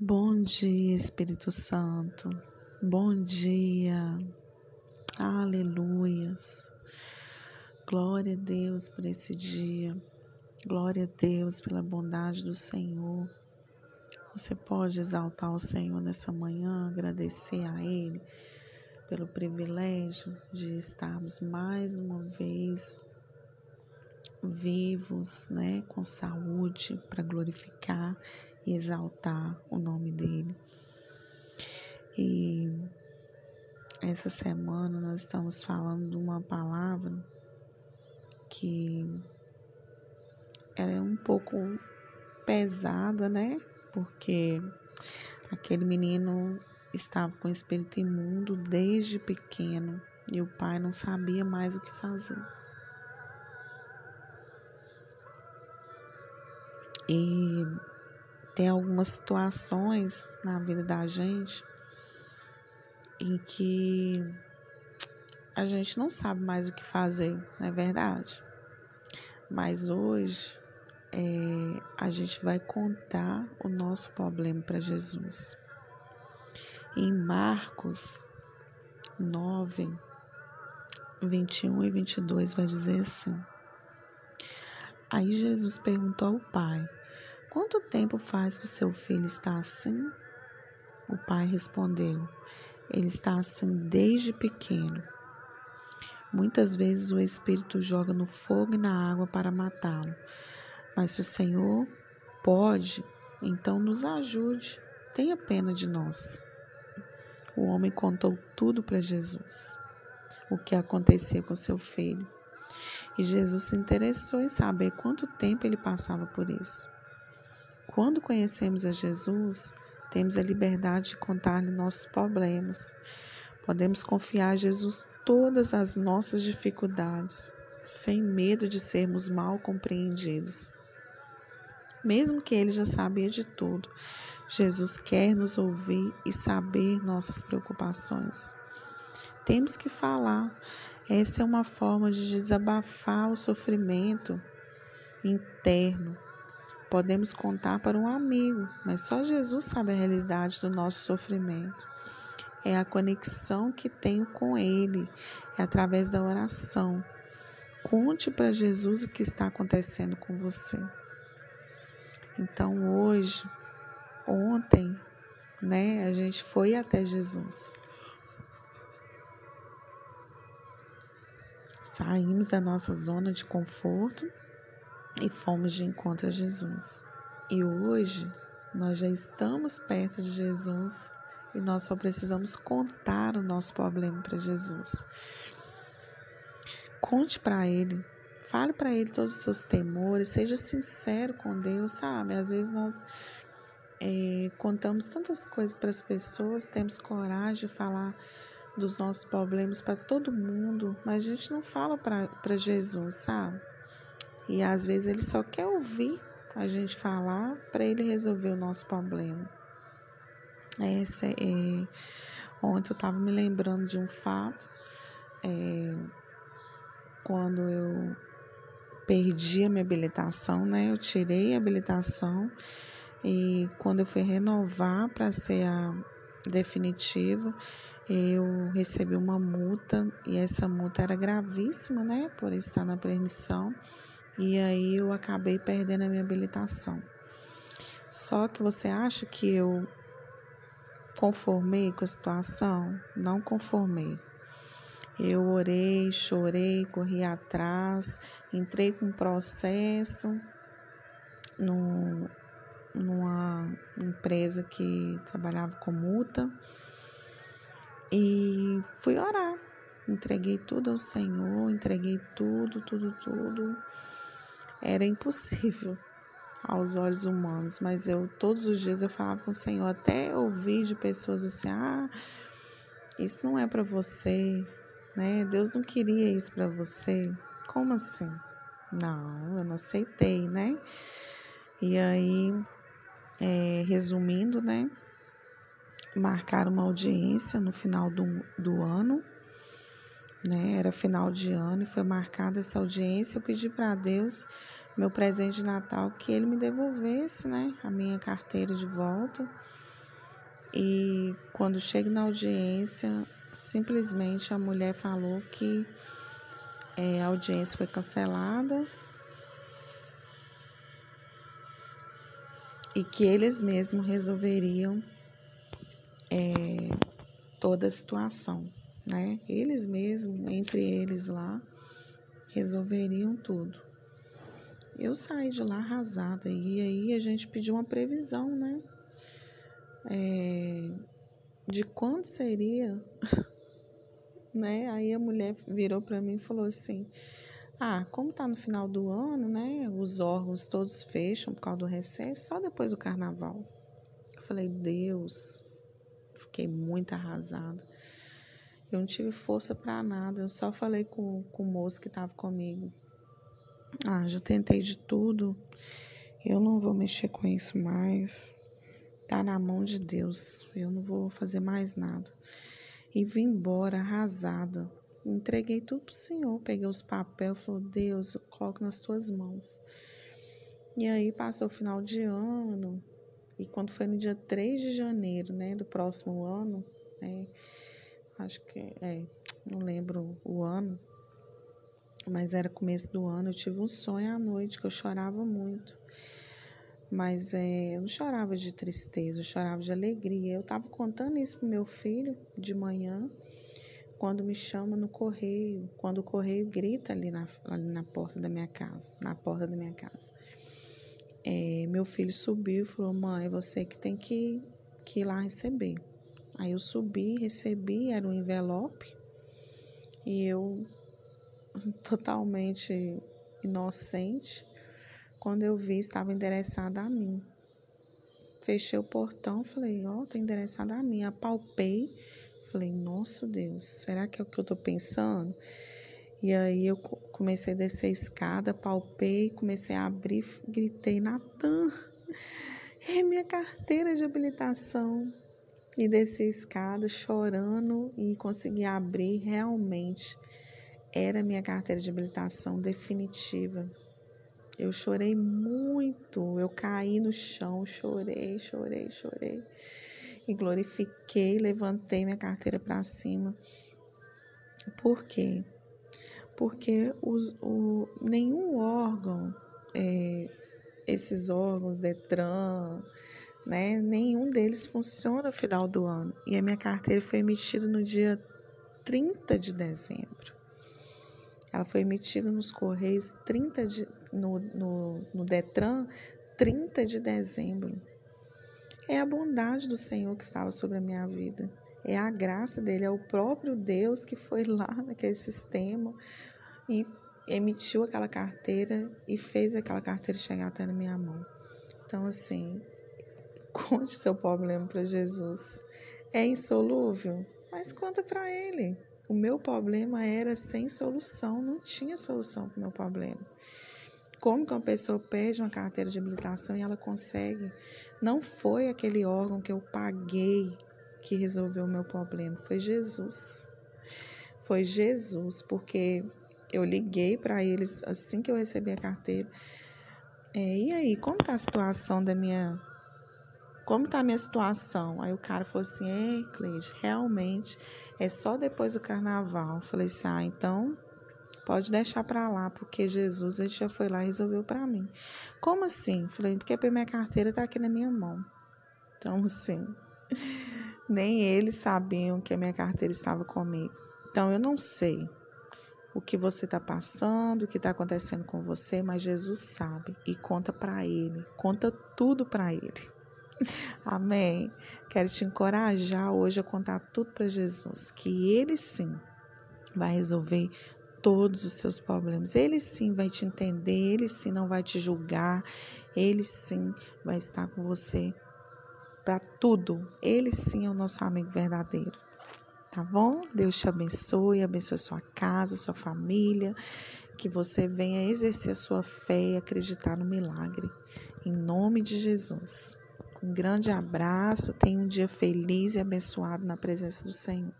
Bom dia, Espírito Santo. Bom dia. Aleluias. Glória a Deus por esse dia. Glória a Deus pela bondade do Senhor. Você pode exaltar o Senhor nessa manhã, agradecer a Ele pelo privilégio de estarmos mais uma vez vivos, né, com saúde para glorificar e exaltar o nome dele. E essa semana nós estamos falando de uma palavra que ela é um pouco pesada, né? Porque aquele menino estava com espírito imundo desde pequeno e o pai não sabia mais o que fazer. E tem algumas situações na vida da gente em que a gente não sabe mais o que fazer, não é verdade? Mas hoje é, a gente vai contar o nosso problema para Jesus. Em Marcos 9, 21 e 22 vai dizer assim: Aí Jesus perguntou ao pai: Quanto tempo faz que o seu filho está assim? O pai respondeu: Ele está assim desde pequeno. Muitas vezes o Espírito joga no fogo e na água para matá-lo. Mas se o Senhor pode, então nos ajude. Tenha pena de nós. O homem contou tudo para Jesus, o que acontecia com seu filho. E Jesus se interessou em saber quanto tempo ele passava por isso. Quando conhecemos a Jesus, temos a liberdade de contar-lhe nossos problemas. Podemos confiar a Jesus todas as nossas dificuldades, sem medo de sermos mal compreendidos. Mesmo que ele já sabia de tudo, Jesus quer nos ouvir e saber nossas preocupações. Temos que falar. Essa é uma forma de desabafar o sofrimento interno Podemos contar para um amigo, mas só Jesus sabe a realidade do nosso sofrimento. É a conexão que tenho com Ele, é através da oração. Conte para Jesus o que está acontecendo com você. Então hoje, ontem, né, a gente foi até Jesus. Saímos da nossa zona de conforto e fomos de encontro a Jesus. E hoje nós já estamos perto de Jesus e nós só precisamos contar o nosso problema para Jesus. Conte para Ele, fale para Ele todos os seus temores, seja sincero com Deus, sabe? Às vezes nós é, contamos tantas coisas para as pessoas, temos coragem de falar dos nossos problemas para todo mundo, mas a gente não fala para Jesus, sabe? E às vezes ele só quer ouvir a gente falar para ele resolver o nosso problema. Essa é, ontem eu estava me lembrando de um fato, é, quando eu perdi a minha habilitação, né? Eu tirei a habilitação e quando eu fui renovar para ser a definitiva, eu recebi uma multa e essa multa era gravíssima, né? Por estar na permissão e aí eu acabei perdendo a minha habilitação. Só que você acha que eu conformei com a situação? Não conformei. Eu orei, chorei, corri atrás, entrei com um processo no, numa empresa que trabalhava com multa e fui orar. Entreguei tudo ao Senhor, entreguei tudo, tudo, tudo era impossível aos olhos humanos, mas eu todos os dias eu falava com o Senhor, até ouvir de pessoas assim: "Ah, isso não é para você", né? Deus não queria isso para você. Como assim? Não, eu não aceitei, né? E aí, é, resumindo, né? Marcaram uma audiência no final do, do ano, né? Era final de ano e foi marcada essa audiência. Eu pedi para Deus, meu presente de Natal, que Ele me devolvesse, né? A minha carteira de volta. E quando chego na audiência, simplesmente a mulher falou que é, a audiência foi cancelada e que eles mesmos resolveriam é, toda a situação, né? Eles mesmos, entre eles lá, resolveriam tudo. Eu saí de lá arrasada e aí a gente pediu uma previsão, né? É, de quando seria, né? Aí a mulher virou para mim e falou assim: ah, como tá no final do ano, né? Os órgãos todos fecham por causa do recesso, só depois do carnaval. Eu falei, Deus, fiquei muito arrasada. Eu não tive força para nada, eu só falei com, com o moço que estava comigo. Ah, já tentei de tudo, eu não vou mexer com isso mais. Tá na mão de Deus, eu não vou fazer mais nada. E vim embora arrasada, Entreguei tudo pro Senhor, peguei os papéis, falou, Deus, eu coloco nas tuas mãos. E aí passou o final de ano, e quando foi no dia 3 de janeiro, né, do próximo ano, né, acho que, é, não lembro o ano, mas era começo do ano, eu tive um sonho à noite que eu chorava muito. Mas é, eu não chorava de tristeza, eu chorava de alegria. Eu estava contando isso pro meu filho de manhã quando me chama no correio, quando o correio grita ali na, ali na porta da minha casa, na porta da minha casa. É, meu filho subiu e falou, mãe, é você que tem que, que ir lá receber. Aí eu subi, recebi, era um envelope, e eu, totalmente inocente, quando eu vi, estava endereçada a mim. Fechei o portão, falei, ó, oh, tá endereçada a mim. Apalpei, Falei, nossa Deus, será que é o que eu tô pensando? E aí eu comecei a descer a escada, palpei, comecei a abrir, gritei, Natan, é minha carteira de habilitação. E desci a escada chorando e consegui abrir realmente. Era minha carteira de habilitação definitiva. Eu chorei muito, eu caí no chão, chorei, chorei, chorei e glorifiquei, levantei minha carteira para cima. Por quê? Porque os, o, nenhum órgão, é, esses órgãos, Detran, né, nenhum deles funciona no final do ano. E a minha carteira foi emitida no dia 30 de dezembro. Ela foi emitida nos Correios 30 de, no, no, no Detran 30 de dezembro. É a bondade do Senhor que estava sobre a minha vida. É a graça dele, é o próprio Deus que foi lá naquele sistema e emitiu aquela carteira e fez aquela carteira chegar até na minha mão. Então, assim, conte seu problema para Jesus. É insolúvel, mas conta para ele. O meu problema era sem solução, não tinha solução para o meu problema. Como que uma pessoa perde uma carteira de habilitação e ela consegue não foi aquele órgão que eu paguei que resolveu o meu problema, foi Jesus. Foi Jesus, porque eu liguei para eles assim que eu recebi a carteira. É, e aí, como tá a situação da minha. Como tá a minha situação? Aí o cara falou assim: Ei, Cleide, realmente é só depois do carnaval. Eu falei assim: Ah, então pode deixar para lá, porque Jesus ele já foi lá e resolveu para mim. Como assim? Falei, porque a minha carteira está aqui na minha mão. Então, assim, nem eles sabiam que a minha carteira estava comigo. Então, eu não sei o que você está passando, o que está acontecendo com você, mas Jesus sabe e conta para Ele, conta tudo para Ele. Amém. Quero te encorajar hoje a contar tudo para Jesus, que Ele sim vai resolver todos os seus problemas. Ele sim vai te entender, ele sim não vai te julgar, ele sim vai estar com você para tudo. Ele sim é o nosso amigo verdadeiro. Tá bom? Deus te abençoe, abençoe sua casa, sua família, que você venha exercer a sua fé e acreditar no milagre. Em nome de Jesus. Um grande abraço, tenha um dia feliz e abençoado na presença do Senhor.